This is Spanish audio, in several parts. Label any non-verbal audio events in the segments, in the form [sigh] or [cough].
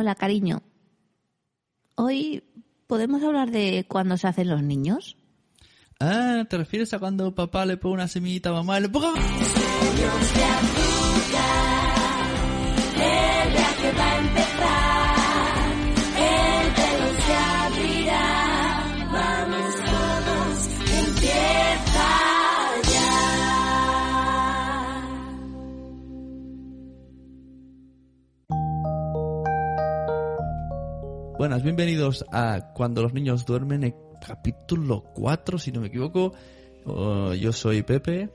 Hola, cariño. Hoy podemos hablar de cuándo se hacen los niños. Ah, ¿te refieres a cuando papá le pone una semillita a mamá y le ponga... Buenas, bienvenidos a Cuando los niños duermen, el capítulo 4, si no me equivoco. Oh, yo soy Pepe.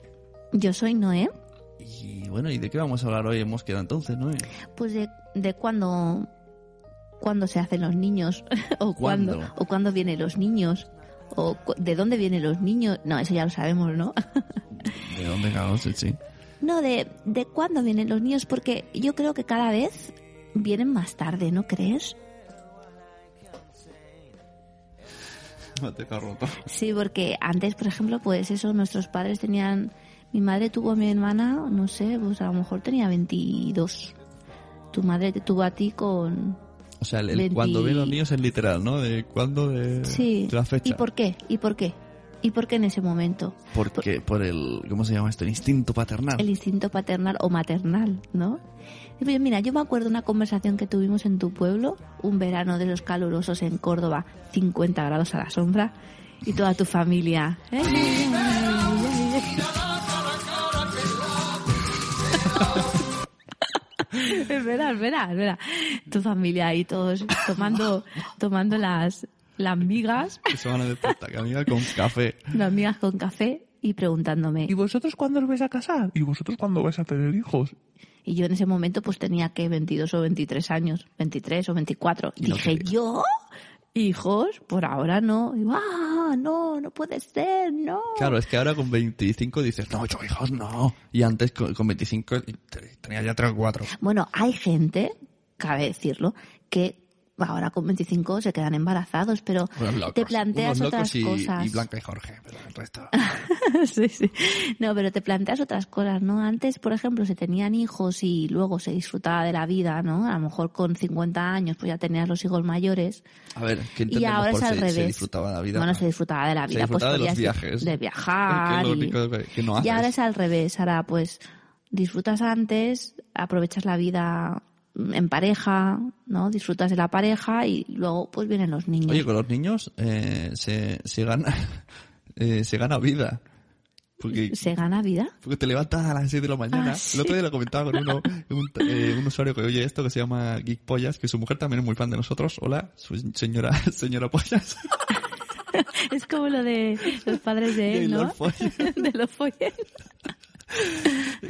Yo soy Noé. Y bueno, ¿y de qué vamos a hablar hoy? Hemos quedado entonces, Noé. Pues de, de cuándo, cuándo se hacen los niños. [laughs] o ¿Cuándo? cuándo. O cuándo vienen los niños. O cu- de dónde vienen los niños. No, eso ya lo sabemos, ¿no? [laughs] ¿De dónde cagamos? Sí, sí. no, de, de cuándo vienen los niños. Porque yo creo que cada vez vienen más tarde, ¿no crees? [laughs] Sí, porque antes, por ejemplo, pues eso, nuestros padres tenían... Mi madre tuvo a mi hermana, no sé, pues a lo mejor tenía 22. Tu madre te tuvo a ti con... O sea, el, el 20 cuando ven los niños es literal, ¿no? De cuándo, de, Sí. de la fecha. ¿Y por qué? ¿Y por qué? ¿Y por qué en ese momento? Porque por el, ¿cómo se llama esto? El instinto paternal. El instinto paternal o maternal, ¿no? Pues, Mira, yo me acuerdo una conversación que tuvimos en tu pueblo, un verano de los calurosos en Córdoba, 50 grados a la sombra, y toda tu familia. ¿eh? [laughs] Es verdad, es verdad, es verdad. Tu familia ahí todos tomando, tomando las, las migas, [laughs] Que se van a despertar, que amiga, con café. las migas con café y preguntándome. ¿Y vosotros cuándo os vais a casar? ¿Y vosotros cuándo vais a tener hijos? Y yo en ese momento pues tenía que 22 o 23 años, 23 o 24. Y no Dije. ¿yo? Hijos, por ahora no. Y, ah, no, no puede ser, no. Claro, es que ahora con 25 dices, no, yo hijos no. Y antes con, con 25 te- tenía ya 3 o 4. Bueno, hay gente, cabe decirlo, que ahora con 25 se quedan embarazados, pero te planteas otras y, cosas. y Blanca y Jorge, pero el resto... [laughs] sí, sí. No, pero te planteas otras cosas, ¿no? Antes, por ejemplo, se tenían hijos y luego se disfrutaba de la vida, ¿no? A lo mejor con 50 años pues ya tenías los hijos mayores. A ver, ¿qué Y ahora por es al se, revés. se disfrutaba de la vida? Bueno, se disfrutaba de la Se vida. pues disfrutaba de los viajes. De viajar. Que es lo y- único que, no y haces. ahora es al revés. Ahora, pues, disfrutas antes, aprovechas la vida en pareja, ¿no? Disfrutas de la pareja y luego, pues, vienen los niños. Oye, con los niños eh, se, se gana [laughs] eh, se gana vida. Porque, ¿Se gana vida? porque te levantas a las 6 de la mañana. Ah, sí. El otro día lo comentaba con uno, un, eh, un usuario que oye esto que se llama Geek Pollas, que su mujer también es muy fan de nosotros. Hola, su señora, [laughs] señora Pollas. [laughs] Es como lo de los padres de él, ¿no? de los Follen.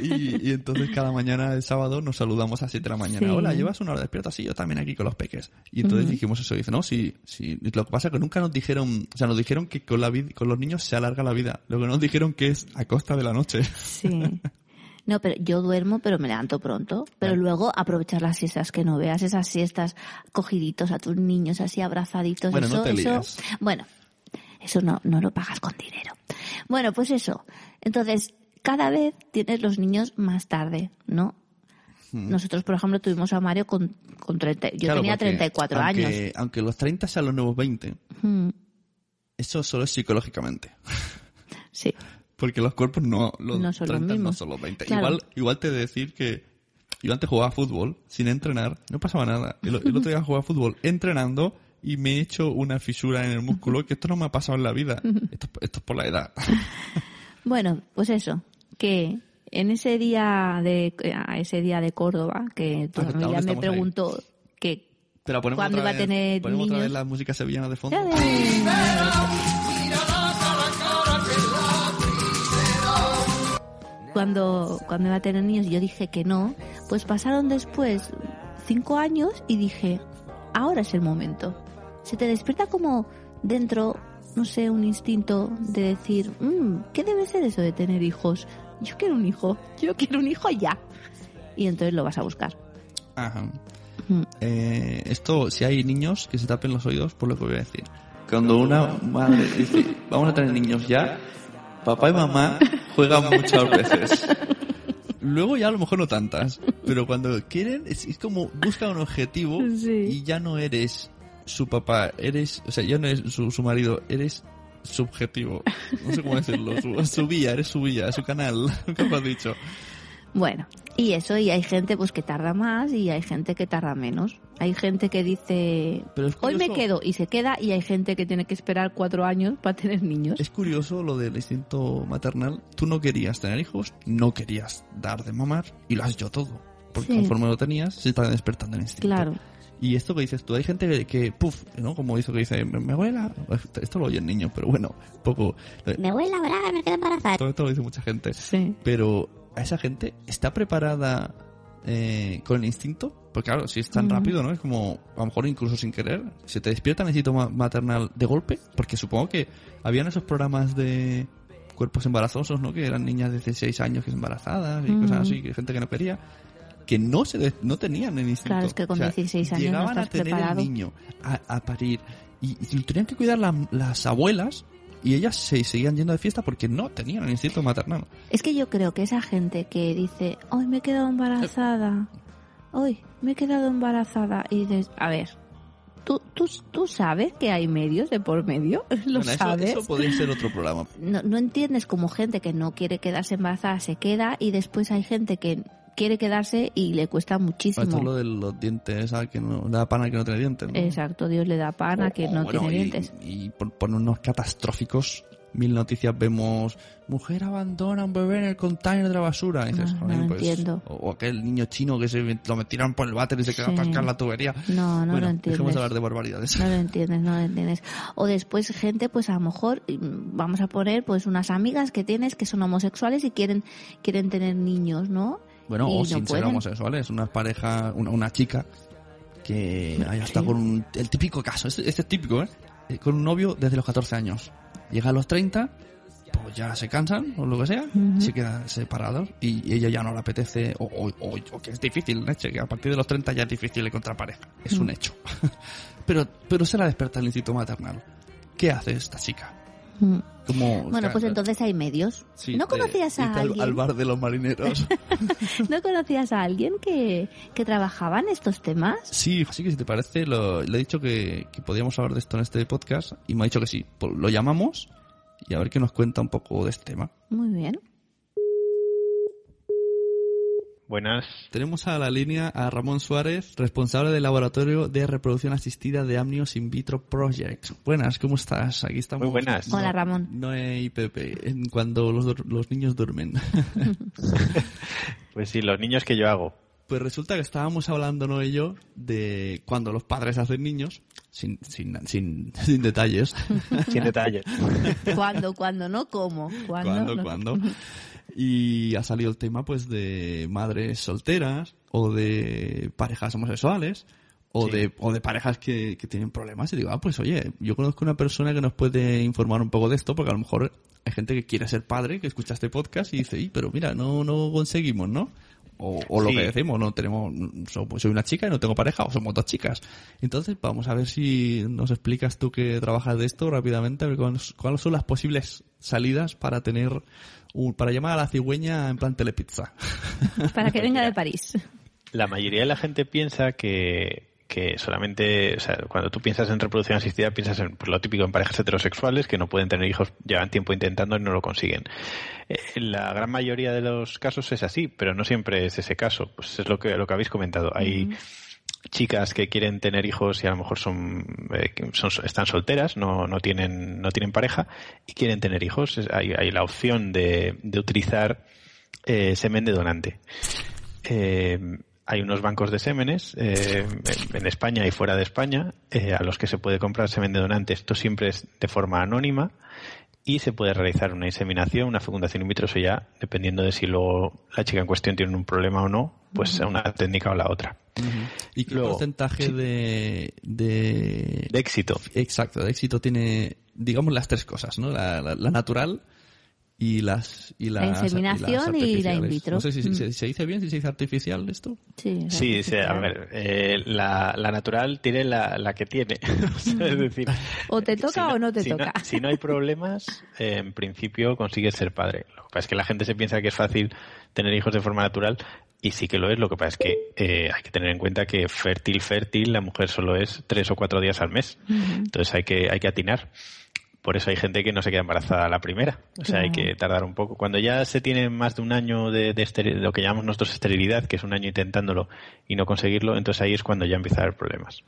Y, y entonces cada mañana el sábado nos saludamos a 7 de la mañana. Sí. Hola, ¿llevas una hora despierta? Sí, yo también aquí con los peques. Y entonces dijimos eso. Dice, no, sí, sí. Lo que pasa es que nunca nos dijeron, o sea, nos dijeron que con la vid- con los niños se alarga la vida. Lo que nos dijeron que es a costa de la noche. Sí. [laughs] No, pero yo duermo, pero me levanto pronto. Pero luego aprovechar las siestas que no veas, esas siestas cogiditos a tus niños así abrazaditos. Bueno, no eso, eso, bueno, eso no, no lo pagas con dinero. Bueno, pues eso. Entonces, cada vez tienes los niños más tarde, ¿no? Nosotros, por ejemplo, tuvimos a Mario con, con 30, yo Mm. Claro, tenía porque 34 aunque, años. Aunque los 30 sean los nuevos 20, Mm, eso solo es psicológicamente. [laughs] sí. Porque los cuerpos no, los No son los 30 no son los 20. Claro. Igual, igual te he de decir que yo antes jugaba fútbol sin entrenar, no pasaba nada. El, el otro día jugaba fútbol entrenando y me he hecho una fisura en el músculo que esto no me ha pasado en la vida. [laughs] Esto, esto es por la edad. Bueno, pues eso, que en ese día de a ese día de Córdoba, que tu Ah, familia aún me ahí. preguntó que Pero ponemos ¿Cuándo iba a tener ponemos otra vez niños? la música sevillana de fondo. cuando cuando iba a tener niños yo dije que no, pues pasaron después cinco años y dije, ahora es el momento. Se te despierta como dentro, no sé, un instinto de decir, "Mm, ¿qué debe ser eso de tener hijos? Yo quiero un hijo, yo quiero un hijo ya. Y entonces lo vas a buscar. Ajá. Mm. Eh, esto, si hay niños que se tapen los oídos, por lo que voy a decir. Cuando una madre dice, vamos a tener niños ya, papá y mamá juegan muchas veces. Luego ya a lo mejor no tantas, pero cuando quieren es, es como busca un objetivo Sí. y ya no eres su papá, eres, o sea, ya no eres su, su marido, eres subjetivo. No sé cómo decirlo, su, su vía, eres su vía, su canal, [laughs] ¿cómo has dicho? Bueno, y eso, y hay gente pues que tarda más y hay gente que tarda menos. Hay gente que dice, Pero es hoy me quedo y se queda, y hay gente que tiene que esperar cuatro años para tener niños. Es curioso lo del instinto maternal. Tú no querías tener hijos, no querías dar de mamar y lo has hecho todo. Porque Sí. conforme lo tenías, se está despertando el instinto. Claro. Y esto que dices tú, hay gente que, que puf, ¿no? Como dice que dice, me, me huele la-". Esto lo oye el niño, pero bueno, poco. Me huele la braga, me quedo embarazada. Todo esto lo dice mucha gente. Sí. Pero a esa gente está preparada eh, con el instinto. Porque claro, si es tan Mm. rápido, ¿no? Es como, a lo mejor incluso sin querer, se te despierta el instinto ma- maternal de golpe. Porque supongo que habían esos programas de cuerpos embarazosos, ¿no? Que eran niñas de 16 años que se embarazadas y Mm. cosas así, que gente que no quería. Que no se de- no tenían el instinto. Claro, es que con 16 años no llegaban estás a tener preparado. el niño, a, a parir. Y, tenían que cuidar la- las abuelas y ellas se seguían yendo de fiesta porque no tenían el instinto maternal. Es que yo creo que esa gente que dice, hoy me he quedado embarazada, hoy me he quedado embarazada, y dices, a ver, ¿tú, tú, tú sabes que hay medios de por medio? [laughs] ¿Lo Bueno, eso, sabes? eso podría ser otro programa. no, no entiendes como gente que no quiere quedarse embarazada se queda y después hay gente que quiere quedarse y le cuesta muchísimo. Esto es lo de los dientes, ¿sabes? Que no, da pana que no tiene dientes. ¿no? Exacto, Dios le da pan a O- que o no bueno, tiene y- dientes. Y, por unos catastróficos, mil noticias vemos, mujer abandona a un bebé en el container de la basura. Y dices, No, no "Joder, lo pues", entiendo. O, aquel niño chino que se lo metieron por el váter y se quedó Sí. la tubería. No, no bueno, lo entiendes. dejemos de hablar de barbaridades. No lo [laughs] entiendes, no lo entiendes. O después gente, pues a lo mejor, mm, vamos a poner pues unas amigas que tienes que son homosexuales y quieren, quieren tener niños, ¿no? Bueno, o no sin ser pueden. homosexuales, una pareja, una, una chica que haya estado con un, el típico caso, este, este es típico, ¿eh? Eh, Con un novio desde los 14 años. Llega a los 30, pues ya se cansan o lo que sea, se quedan separados y ella ya no le apetece, o, o- o- o que es difícil, leche, que a partir de los 30 ya es difícil encontrar pareja. Es un Mm. hecho. [laughs] pero, pero se la desperta el instinto maternal. ¿Qué hace esta chica? Mm. Como, Bueno, pues entonces hay medios. Sí, ¿No de conocías a al- alguien? al bar de los marineros. [laughs] ¿No conocías a alguien que, que trabajaba en estos temas? Sí, así que si te parece, lo- le he dicho que, que podíamos hablar de esto en este podcast y me ha dicho que sí. Pues lo llamamos y a ver qué nos cuenta un poco de este tema. Muy bien. Buenas. Tenemos a la línea a Ramón Suárez, responsable del Laboratorio de Reproducción Asistida de Amnios In Vitro Project. Buenas, ¿cómo estás? Aquí estamos. Muy buenas. Hola, Ramón. Noé y Pepe, cuando los, niños duermen. [laughs] Pues sí, los niños que yo hago. Pues resulta que estábamos hablando, Noé y yo, de cuando los padres hacen niños, sin, sin, sin, [laughs] sin detalles. Sin detalles. [laughs] ¿Cuándo, cuándo, no? ¿Cómo? ¿Cuándo? cuándo, no? cuándo. Y ha salido el tema pues de madres solteras o de parejas homosexuales o Sí. de o de parejas que, que tienen problemas y digo, ah, pues oye, yo conozco una persona que nos puede informar un poco de esto porque a lo mejor hay gente que quiere ser padre, que escucha este podcast y dice, "Y, pero mira, no no conseguimos, ¿no?" O, o lo Sí. que decimos, no tenemos, so- soy una chica y no tengo pareja, o somos dos chicas. Entonces, vamos a ver si nos explicas tú que trabajas de esto rápidamente, a ver cuáles, cuáles son las posibles salidas para tener, un, para llamar a la cigüeña en plan telepizza. Para que [laughs] venga de París. La mayoría de la gente piensa que, que solamente, o sea, cuando tú piensas en reproducción asistida, piensas en pues, lo típico en parejas heterosexuales que no pueden tener hijos, llevan tiempo intentando y no lo consiguen. Eh, en la gran mayoría de los casos es así, pero no siempre es ese caso. Pues es lo que, lo que habéis comentado. Hay chicas que quieren tener hijos y a lo mejor son, eh, son están solteras, no, no tienen, no tienen pareja y quieren tener hijos. Hay, hay la opción de, de utilizar eh, semen de donante. Eh, hay unos bancos de sémenes eh, en, España y fuera de España eh, a los que se puede comprar semen de donante. Esto siempre es de forma anónima y se puede realizar una inseminación, una fecundación in vitro, eso ya dependiendo de si luego la chica en cuestión tiene un problema o no, pues una técnica o la otra. ¿Y qué Luego, porcentaje sí. de, de... De éxito. Exacto, de éxito tiene, digamos, las tres cosas, ¿no? La, la- la natural y las... Y La inseminación las y la in vitro. No sé si, Mm. se, se dice bien, si se dice artificial esto. Sí, Sí, sí, a ver, eh, la, la natural tiene la, la que tiene. [laughs] O sea, es decir, O te toca si o no te si toca. si no hay problemas, eh, en principio consigues ser padre. Lo que pasa es que la gente se piensa que es fácil tener hijos de forma natural y sí que lo es. Lo que pasa es que eh, hay que tener en cuenta que fértil, fértil, la mujer solo es tres o cuatro días al mes. Entonces hay que, hay que atinar. Por eso hay gente que no se queda embarazada a la primera. O sea, hay que tardar un poco. Cuando ya se tiene más de un año de, de lo que llamamos nosotros esterilidad, que es un año intentándolo y no conseguirlo, entonces ahí es cuando ya empieza a haber problemas.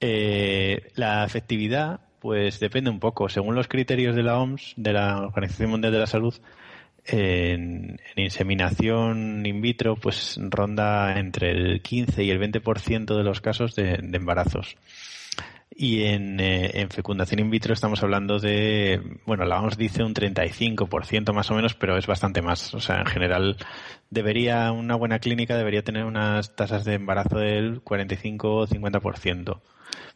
Eh, la efectividad, pues depende un poco. Según los criterios de la OMS, de la Organización Mundial de la Salud, en, en inseminación in vitro, pues ronda entre el 15 y el 20% de los casos de, de embarazos. Y en, eh, en fecundación in vitro estamos hablando de, bueno, la OMS dice un 35% más o menos, pero es bastante más. O sea, en general debería, una buena clínica debería tener unas tasas de embarazo del 45 o 50%.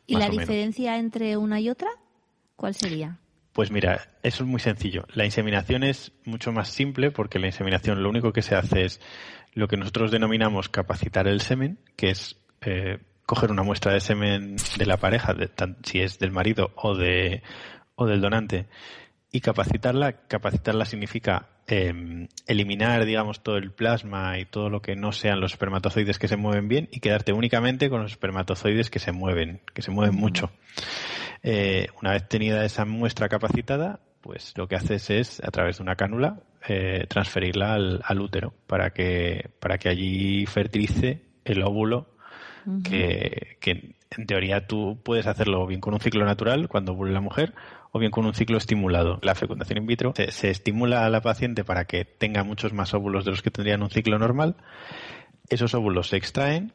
¿Y la menos. diferencia entre una y otra? ¿Cuál sería? Pues mira, eso es muy sencillo. La inseminación es mucho más simple porque la inseminación lo único que se hace es lo que nosotros denominamos capacitar el semen, que es eh, coger una muestra de semen de la pareja, de tan- si es del marido o de o del donante, y capacitarla. Capacitarla significa eh, eliminar, digamos, todo el plasma y todo lo que no sean los espermatozoides que se mueven bien y quedarte únicamente con los espermatozoides que se mueven, que se mueven mucho. Eh, una vez tenida esa muestra capacitada, pues lo que haces es, a través de una cánula, eh, transferirla al, al útero para que, para que allí fertilice el óvulo que, en teoría tú puedes hacerlo bien con un ciclo natural cuando ovule la mujer o bien con un ciclo estimulado. La fecundación in vitro se, estimula a la paciente para que tenga muchos más óvulos de los que tendrían un ciclo normal. Esos óvulos se extraen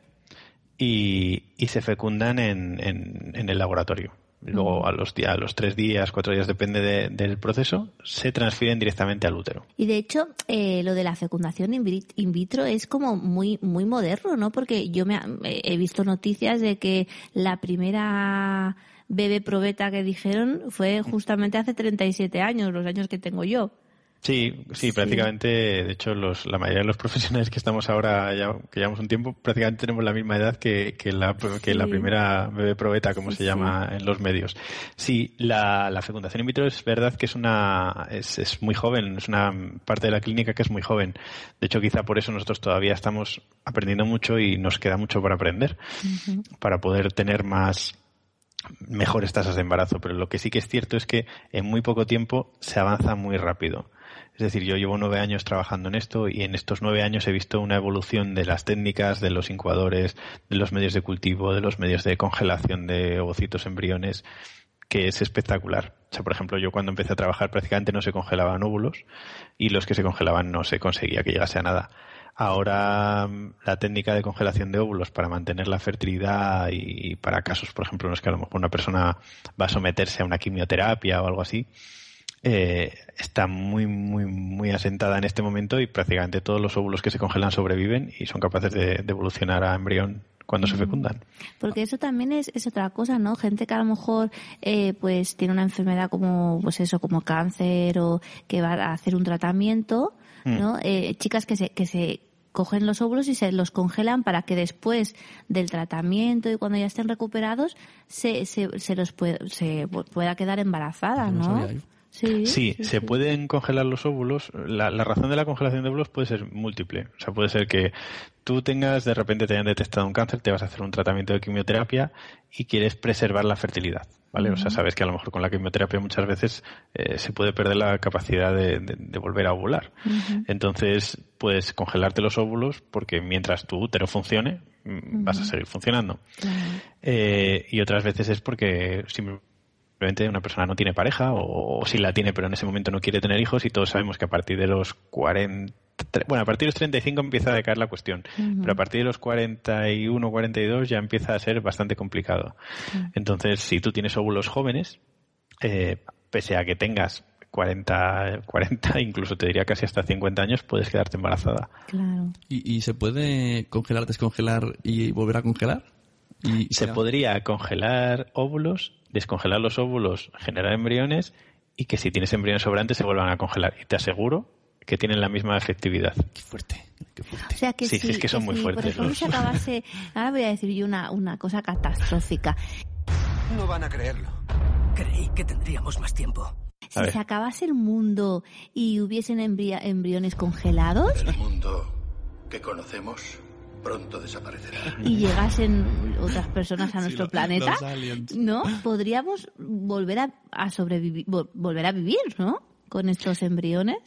y, se fecundan en el laboratorio. Luego a los, di- a los tres días, cuatro días, depende de- del proceso, se transfieren directamente al útero. Y de hecho, eh, lo de la fecundación in vit- in vitro es como muy muy moderno, ¿no? Porque yo me he visto noticias de que la primera bebé probeta que dijeron fue justamente hace 37 años, los años que tengo yo. Sí, sí, Sí. prácticamente, de hecho, los, la mayoría de los [laughs] profesionales que estamos ahora, ya, que llevamos un tiempo, prácticamente tenemos la misma edad que, que, la, que la primera bebé probeta, como Sí, se llama en los medios. Sí, la, la fecundación in vitro es verdad que es una, es, es muy joven, es una parte de la clínica que es muy joven. De hecho, quizá por eso nosotros todavía estamos aprendiendo mucho y nos queda mucho por aprender para poder tener más, mejores tasas de embarazo, pero lo que sí que es cierto es que en muy poco tiempo se avanza muy rápido. Es decir, yo llevo nueve años trabajando en esto y en estos nueve años he visto una evolución de las técnicas, de los incubadores, de los medios de cultivo, de los medios de congelación de ovocitos, embriones, que es espectacular. O sea, por ejemplo, yo cuando empecé a trabajar prácticamente no se congelaban óvulos y los que se congelaban no se conseguía que llegase a nada. Ahora mm, la técnica de congelación de óvulos para mantener la fertilidad y para casos, por ejemplo, en los que a lo mejor una persona va a someterse a una quimioterapia o algo así, eh, está muy, muy, muy asentada en este momento y prácticamente todos los óvulos que se congelan sobreviven y son capaces de, de evolucionar a embrión cuando se fecundan. Porque eso también es, es otra cosa, ¿no? Gente que a lo mejor eh, pues tiene una enfermedad como pues eso, como cáncer o que va a hacer un tratamiento, ¿no? Eh, chicas que se que se cogen los óvulos y se los congelan para que después del tratamiento y cuando ya estén recuperados se, se, se los puede, se pueda quedar embarazada, No ¿no? Sí, Sí, se pueden congelar los óvulos. La, la razón de la congelación de óvulos puede ser múltiple. O sea, puede ser que tú tengas, de repente te hayan detectado un cáncer, te vas a hacer un tratamiento de quimioterapia y quieres preservar la fertilidad. ¿Vale? O sea, sabes que a lo mejor con la quimioterapia muchas veces eh, se puede perder la capacidad de, de- de volver a ovular. Entonces, puedes congelarte los óvulos porque mientras tu útero funcione, mm, vas a seguir funcionando. Eh, y otras veces es porque simplemente una persona no tiene pareja o, o si la tiene pero en ese momento no quiere tener hijos y todos sabemos que a partir de los 40, tre- bueno, a partir de los 35 empieza a decaer la cuestión, pero a partir de los 41, 42 ya empieza a ser bastante complicado. Entonces, si tú tienes óvulos jóvenes, eh, pese a que tengas 40, 40, [laughs] incluso te diría casi hasta 50 años, puedes quedarte embarazada. Claro. ¿Y, y se puede congelar, descongelar y volver a congelar? Y Se será- podría congelar óvulos, descongelar los óvulos, generar embriones y que si tienes embriones sobrantes se vuelvan a congelar. Y te aseguro que tienen la misma efectividad. Qué fuerte, qué fuerte. O sea que Sí, sí, si, es que son muy si, fuertes Por ejemplo, los- se [laughs] acabase, ahora voy a decir yo una, una cosa catastrófica. No van a creerlo. Creí que tendríamos más tiempo. Si ver. se acabase el mundo y hubiesen embriones congelados El mundo que conocemos pronto desaparecerá. y llegasen otras personas a Sí, nuestro lo- planeta. ¿no? Podríamos volver a, a sobrevivir, vol- volver a vivir, ¿no? Con estos embriones.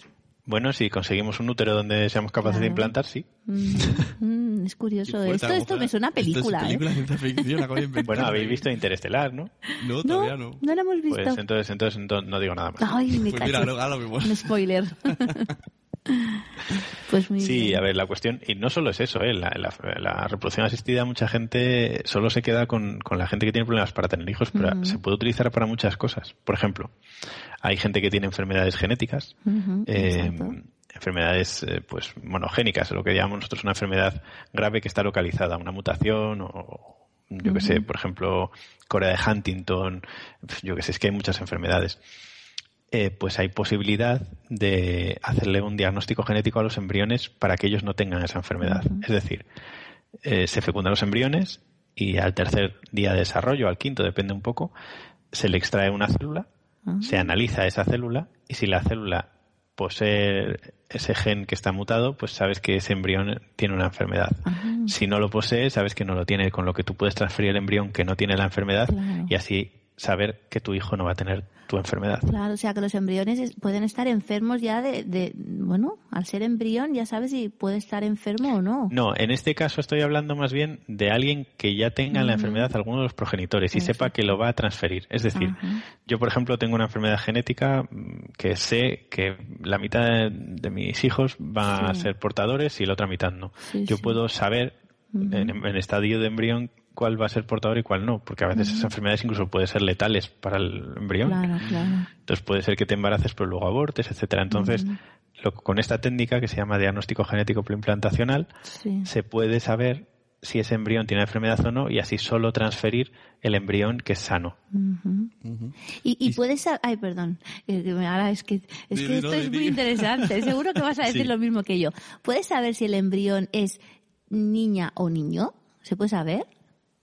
Bueno, si conseguimos un útero donde seamos capaces de implantar, sí. Mm, mm, es curioso. Esto, esto me suena a película, Esto es ¿eh? película de ciencia ficción, acabo de [laughs] inventar. Bueno, habéis visto Interestelar, ¿no? No, No, todavía no. no lo hemos visto. Pues entonces, entonces no, no digo nada más. Ay, me Pues cacho. mira, ahora. Un spoiler. [laughs] pues muy Sí, bien. a ver, la cuestión, y no solo es eso, ¿eh? la, la- la reproducción asistida, mucha gente solo se queda con, con la gente que tiene problemas para tener hijos, pero se puede utilizar para muchas cosas. Por ejemplo, hay gente que tiene enfermedades genéticas, eh, exacto. enfermedades eh, pues monogénicas, lo que llamamos nosotros una enfermedad grave que está localizada, una mutación o yo que sé, por ejemplo, Corea de Huntington, yo que sé, es que hay muchas enfermedades. Eh, pues hay posibilidad de hacerle un diagnóstico genético a los embriones para que ellos no tengan esa enfermedad. Es decir, eh, se fecundan los embriones y al tercer día de desarrollo, al quinto, depende un poco, se le extrae una célula, Ah. se analiza esa célula y si la célula posee ese gen que está mutado, pues sabes que ese embrión tiene una enfermedad. Ajá. Si no lo posee, sabes que no lo tiene, con lo que tú puedes transferir el embrión que no tiene la enfermedad Claro. y así saber que tu hijo no va a tener tu enfermedad. Claro, o sea que los embriones es- pueden estar enfermos ya de, de, bueno, al ser embrión ya sabes si puede estar enfermo o no. No, en este caso estoy hablando más bien de alguien que ya tenga la enfermedad alguno de los progenitores y sepa que lo va a transferir. Es decir, yo por ejemplo tengo una enfermedad genética mm, que sé que la mitad de, de mis hijos van a ser portadores y la otra mitad no. Sí, yo sí. puedo saber en, en estadio de embrión cuál va a ser portador y cuál no, porque a veces esas enfermedades incluso pueden ser letales para el embrión. Claro, claro. Entonces puede ser que te embaraces pero luego abortes, etcétera. Entonces, lo- con esta técnica que se llama diagnóstico genético preimplantacional, Sí. se puede saber si ese embrión tiene enfermedad o no y así solo transferir el embrión que es sano. Y, y puedes ay perdón Eh, ahora es que es que esto no, es muy interesante [laughs] seguro que vas a decir Sí. lo mismo que yo puedes saber si el embrión es niña o niño se puede saber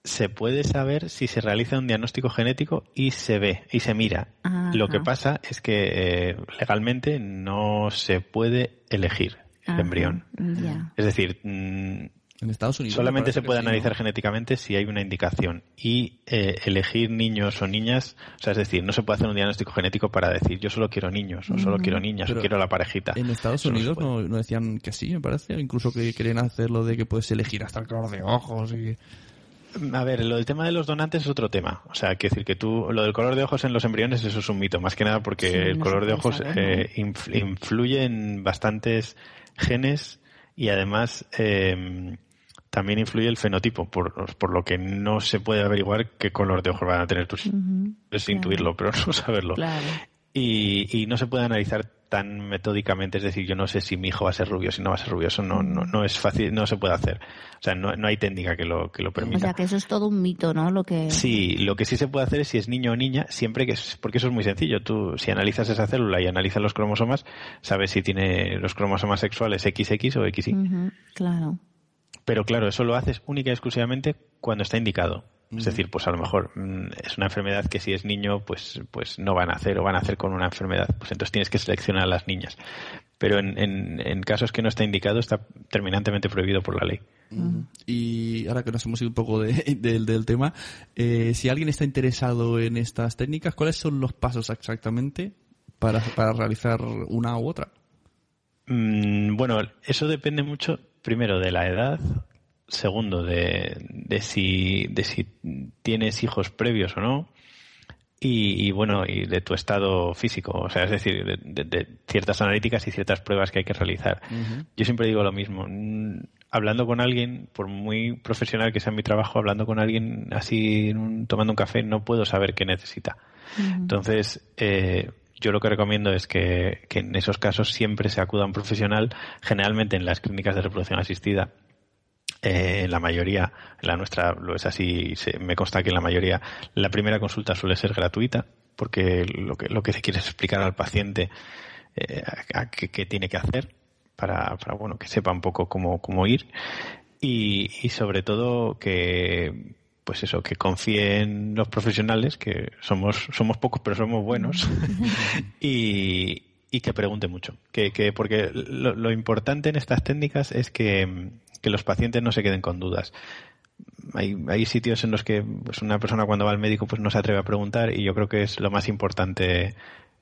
Se puede saber si se realiza un diagnóstico genético y se ve y se mira. Ajá. Lo que pasa es que eh, legalmente no se puede elegir el Ajá, embrión. ya Es decir, mm, En Estados Unidos. Solamente me se puede sí, analizar ¿no? genéticamente si hay una indicación y eh, elegir niños o niñas, o sea, es decir, no se puede hacer un diagnóstico genético para decir yo solo quiero niños o solo quiero niñas Pero o quiero la parejita. En Estados Eso Unidos no decían que sí, me parece. Incluso que querían hacerlo de que puedes elegir hasta el color de ojos y... A ver, lo del tema de los donantes es otro tema. O sea, quiero decir que tú, lo del color de ojos en los embriones, eso es un mito, más que nada porque Sí, el color de ojos eh, inf- influye en bastantes genes y además eh, también influye el fenotipo, por, por lo que no se puede averiguar qué color de ojos van a tener tus Ujú, Es claro. intuirlo, pero [laughs] no saberlo. claro Y, y no se puede analizar tan metódicamente, es decir, yo no sé si mi hijo va a ser rubio, si no va a ser rubio, eso no, no, no es fácil, no se puede hacer. O sea, no, no hay técnica que lo, que lo o permita. sea que eso es todo un mito no lo que Sí, lo que sí se puede hacer es si es niño o niña, siempre que es, porque eso es muy sencillo. Tú, si analizas esa célula y analizas los cromosomas, sabes si tiene los cromosomas sexuales XX o XY. Claro Pero claro, eso lo haces única y exclusivamente cuando está indicado. Es decir, pues a lo mejor mm, es una enfermedad que si es niño, pues, pues no van a hacer o van a hacer con una enfermedad. Pues entonces tienes que seleccionar a las niñas. Pero en, en, en casos que no está indicado, está terminantemente prohibido por la ley. Y ahora que nos hemos ido un poco de- [laughs] del- del tema, eh, si alguien está interesado en estas técnicas, ¿cuáles son los pasos exactamente para, para realizar una u otra? Mm, bueno, eso depende mucho, primero, de la edad, segundo, de, de, si, de si tienes hijos previos o no, y, y, bueno, y de tu estado físico, o sea, es decir, de, de- de ciertas analíticas y ciertas pruebas que hay que realizar. Yo siempre digo lo mismo, mm, hablando con alguien, por muy profesional que sea mi trabajo, hablando con alguien así, en un- tomando un café, no puedo saber qué necesita. Entonces, eh, yo lo que recomiendo es que, que en esos casos siempre se acuda a un profesional, generalmente en las clínicas de reproducción asistida. Eh, la mayoría, la nuestra lo es así, se- me consta que en la mayoría la primera consulta suele ser gratuita, porque lo que, lo que se quiere es explicar al paciente eh, a- a qué, tiene que hacer para, para bueno que sepa un poco cómo, cómo ir. Y, y sobre todo que pues eso que confíe en los profesionales que somos somos pocos pero somos buenos. [laughs] Y, y que pregunte mucho que, que porque lo, importante en estas técnicas es que, que los pacientes no se queden con dudas hay, hay sitios en los que pues, una persona cuando va al médico pues no se atreve a preguntar y yo creo que es lo más importante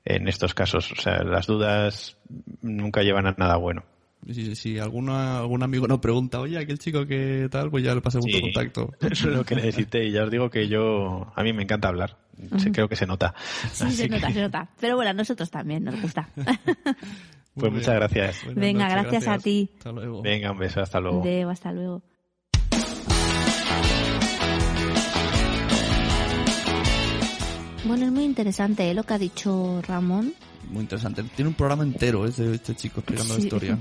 en estos casos. O sea, las dudas nunca llevan a nada bueno. Si, si alguno, algún amigo nos pregunta, oye, aquel chico que tal, pues ya le tu Sí. contacto. [laughs] Eso es lo que necesité y ya os digo que yo, a mí me encanta hablar. Se- Creo que se nota. Sí, Así se nota, que, se nota. Pero bueno, a nosotros también nos gusta. [laughs] Pues muchas gracias. Buenas Venga, noches, gracias a ti. Hasta luego. Venga, un beso, hasta luego. Deo, hasta luego. Bueno, es muy interesante ¿eh? lo que ha dicho Ramón. Muy interesante. Tiene un programa entero ese, este chico explicando la Sí. historia.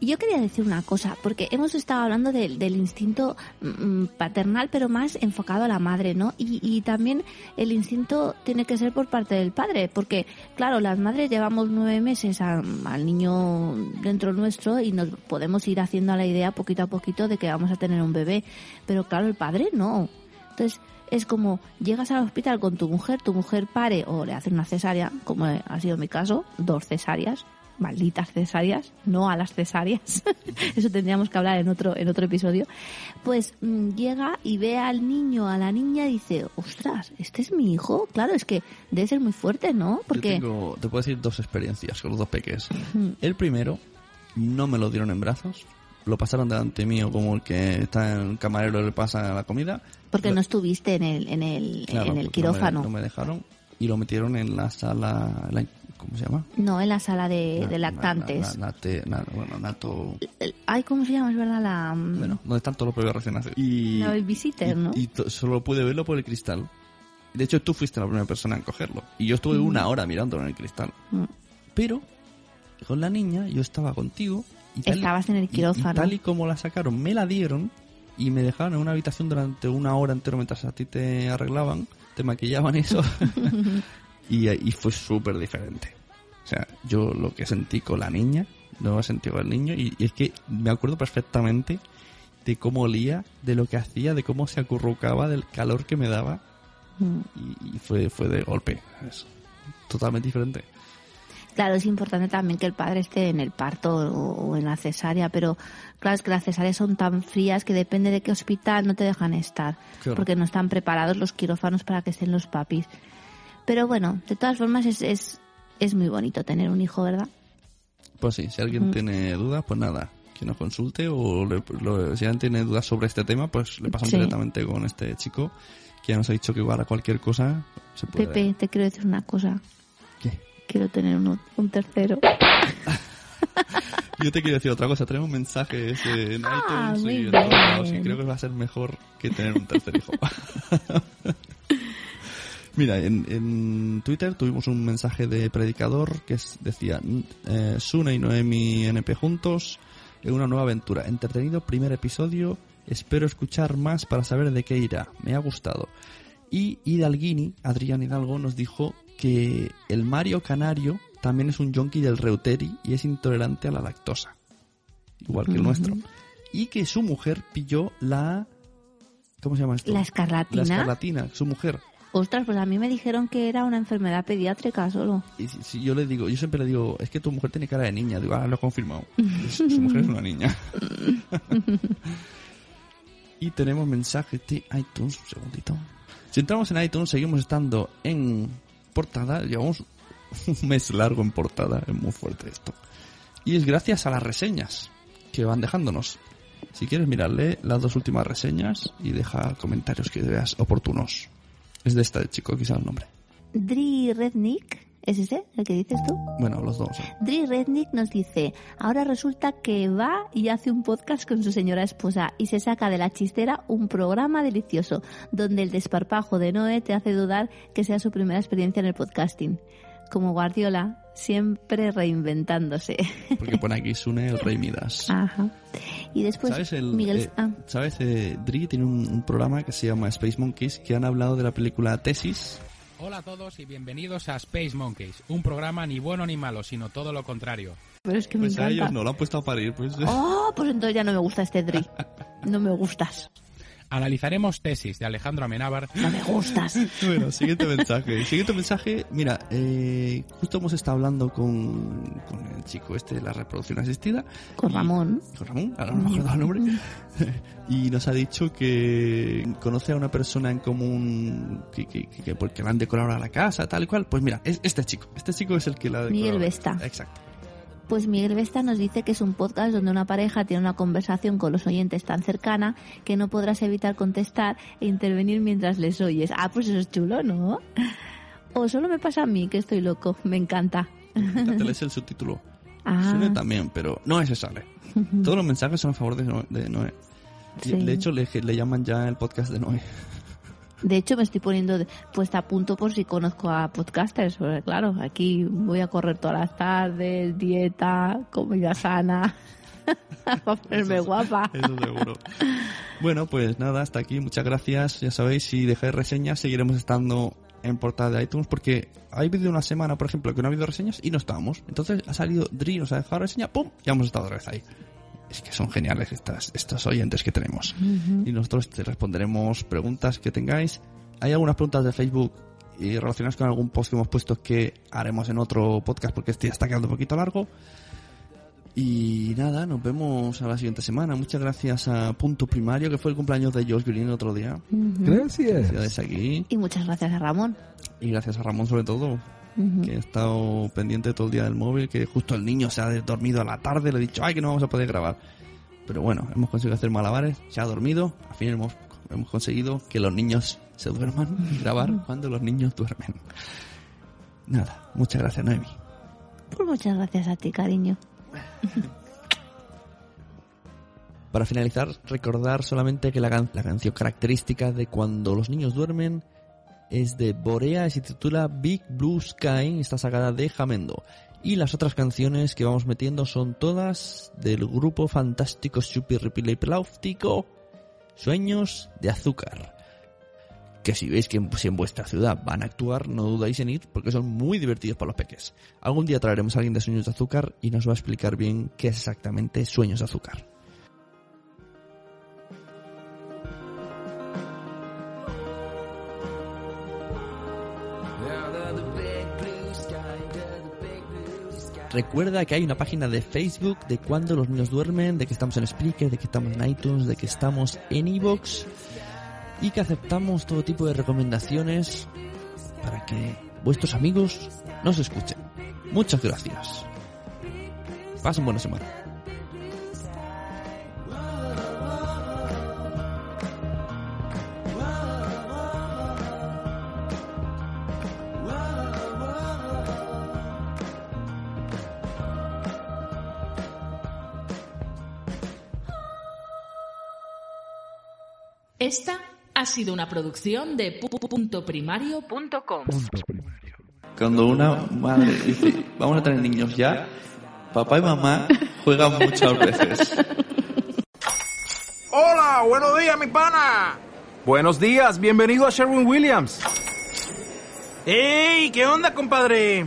Y [laughs] yo quería decir una cosa, porque hemos estado hablando del- del instinto mm, paternal, pero más enfocado a la madre, ¿no? Y, y también el instinto tiene que ser por parte del padre, porque, claro, las madres llevamos nueve meses a- al niño dentro nuestro y nos podemos ir haciendo a la idea poquito a poquito de que vamos a tener un bebé, pero claro, el padre no. Entonces, es como llegas al hospital con tu mujer, tu mujer pare o le hace una cesárea, como ha sido mi caso, dos cesáreas, malditas cesáreas, no a las cesáreas. [laughs] Eso tendríamos que hablar en otro en otro episodio. Pues mm, llega y ve al niño, a la niña y dice, "Ostras, este es mi hijo." Claro, es que debe ser muy fuerte, ¿no? Porque Yo tengo, te puedo decir dos experiencias con los dos peques. El primero, no me lo dieron en brazos. Lo pasaron delante mío como el que está en el camarero le pasa la comida. porque no estuviste en el en el Claro, en el quirófano. No me, no me dejaron y lo metieron en la sala, la- ¿cómo se llama? No, en la sala de, lactantes. bueno, nato... Ay, ¿cómo se llama? Es verdad la mm, Bueno, donde están todos los bebés recién nacidos. Y, la babysitter, ¿no? y solo pude verlo por el cristal. De hecho, tú fuiste la primera persona en cogerlo. Y yo estuve una hora mirándolo en el cristal. Mm. Pero, con la niña, yo estaba contigo. Y tal y- Estabas en el y- quirófano. Y, tal y como la sacaron, me la dieron y me dejaron en una habitación durante una hora entera mientras a ti te arreglaban, te maquillaban y eso. [laughs] y, y fue súper diferente. O sea, yo lo que sentí con la niña, no lo sentí con el niño. Y, y es que me acuerdo perfectamente de cómo olía, de lo que hacía, de cómo se acurrucaba, del calor que me daba. Mm. Y, y fue, fue de golpe. Es totalmente diferente. Claro, es importante también que el padre esté en el parto o, o en la cesárea, pero claro, es que las cesáreas son tan frías que depende de qué hospital no te dejan estar, Claro. porque no están preparados los quirófanos para que estén los papis. Pero bueno, de todas formas es, es, es muy bonito tener un hijo, ¿verdad? Pues sí, si alguien Mm. tiene dudas, pues nada, que nos consulte o le- lo- si alguien tiene dudas sobre este tema, pues le pasamos Sí. directamente con este chico que ya nos ha dicho que para cualquier cosa se puede. Pepe, te quiero decir una cosa. ¿Qué? Quiero tener uno- un tercero. [laughs] Yo te quiero decir otra cosa, tenemos mensajes en Ah, iTunes y en todos lados, y creo que va a ser mejor que tener un tercer hijo. [laughs] Mira, en, en Twitter tuvimos un mensaje de predicador que decía, eh, Sune y Noemi NP juntos en una nueva aventura. Entretenido primer episodio, espero escuchar más para saber de qué irá. Me ha gustado. Y Hidalguini, Adrián Hidalgo, nos dijo que el Mario Canario también es un yonki del Reuteri y es intolerante a la lactosa. Igual que el nuestro. Y que su mujer pilló la... ¿Cómo se llama esto? La escarlatina. La escarlatina, su mujer. Ostras, pues a mí me dijeron que era una enfermedad pediátrica solo. Y si, si yo le digo, yo siempre le digo, es que tu mujer tiene cara de niña. Digo, ah, lo he confirmado. su su mujer es una niña. [laughs] y tenemos mensajes de iTunes. Un segundito. Si entramos en iTunes, seguimos estando en portada. Llevamos un mes largo en portada. Es muy fuerte esto. Y es gracias a las reseñas que van dejándonos. Si quieres mirarle las dos últimas reseñas y deja comentarios que veas oportunos. Es de esta chico, quizá el nombre. Dri Rednick, ¿es ese el que dices tú? Bueno, los dos. ¿eh? Dri Rednick nos dice, ahora resulta que va y hace un podcast con su señora esposa y se saca de la chistera un programa delicioso donde el desparpajo de Noé te hace dudar que sea su primera experiencia en el podcasting. como Guardiola, siempre reinventándose. [laughs] Porque pone aquí Sune el Rey Midas. Ajá. Y después ¿Sabes? El, Miguel... eh, ah, ¿Sabes? Eh, Dri tiene un, un programa que se llama Space Monkeys que han hablado de la película Tesis. Hola a todos y bienvenidos a Space Monkeys, un programa ni bueno ni malo, sino todo lo contrario. pero es que me Pues a encanta. ellos no lo han puesto a parir. Pues. Oh, pues entonces ya no me gusta este Dri. [laughs] No me gustas. Analizaremos tesis de Alejandro Amenábar, No me gustas. [laughs] Bueno, siguiente mensaje. [laughs] Siguiente mensaje. Mira, eh, justo hemos estado hablando con, con el chico este de la reproducción asistida. Con Y- Ramón. Con Ramón, ahora no me acuerdo el nombre. [laughs] y nos ha dicho que conoce a una persona en común que, que, que, que porque la han decorado a la casa, tal y cual. Pues mira, es este chico. Este chico es el que la ha decorado. Miguel Vesta. Exacto. Pues Miguel Vesta nos dice que es un podcast donde una pareja tiene una conversación con los oyentes tan cercana que no podrás evitar contestar e intervenir mientras les oyes. Ah, pues eso es chulo, ¿no? O solo me pasa a mí que estoy loco. Me encanta. Te lees el subtítulo. [laughs] Ah, también, pero no ese sale. Todos los mensajes son a favor de Noé. De, Noé. Sí. de hecho, le, le llaman ya el podcast de Noé. De hecho me estoy poniendo de- puesta a punto por si conozco a podcasters. Porque claro, aquí voy a correr todas las tardes, dieta, comida sana. [laughs] Para ponerme guapa. Eso seguro. Bueno, pues nada, hasta aquí. Muchas gracias. Ya sabéis, si dejáis reseñas, seguiremos estando en portada de iTunes porque ha habido una semana, por ejemplo, que no ha habido reseñas y no estábamos. Entonces ha salido Dri, nos ha dejado reseña, ¡pum! Ya hemos estado otra vez ahí. Es que son geniales estas, estos oyentes que tenemos. Y nosotros te responderemos preguntas que tengáis. Hay algunas preguntas de Facebook y relacionadas con algún post que hemos puesto que haremos en otro podcast porque este ya está quedando un poquito largo. Y nada, nos vemos a la siguiente semana. Muchas gracias a Punto Primario, que fue el cumpleaños de Josh Green el otro día. Gracias. Gracias aquí. Y muchas gracias a Ramón. Y gracias a Ramón sobre todo, Que ha estado pendiente todo el día del móvil, que justo el niño se ha dormido a la tarde, le he dicho, ay, que no vamos a poder grabar. Pero bueno, hemos conseguido hacer malabares, se ha dormido, al fin hemos, hemos conseguido que los niños se duerman y grabar cuando los niños duermen. Nada, muchas gracias Noemi. Pues muchas gracias a ti, cariño. Para finalizar, recordar solamente que la, can- la canción característica de cuando los niños duermen es de Borea y se titula Big Blue Sky está sacada de Jamendo. Y las otras canciones que vamos metiendo son todas del grupo fantástico Superripilipláutico Sueños de Azúcar. Que si veis que en, si en vuestra ciudad van a actuar, no dudéis en ir porque son muy divertidos para los peques. Algún día traeremos a alguien de Sueños de Azúcar y nos va a explicar bien qué es exactamente Sueños de Azúcar. Recuerda que hay una página de Facebook de cuando los niños duermen, de que estamos en Spreaker, de que estamos en iTunes, de que estamos en Evox y que aceptamos todo tipo de recomendaciones para que vuestros amigos nos escuchen. Muchas gracias. Pasen buena semana. Esta ha sido una producción de pu.primario.com. Cuando una madre dice, vamos a tener niños ya, papá y mamá juegan muchas veces. Hola, buenos días, mi pana. Buenos días, bienvenido a Sherwin Williams. ¡Ey! ¿Qué onda, compadre?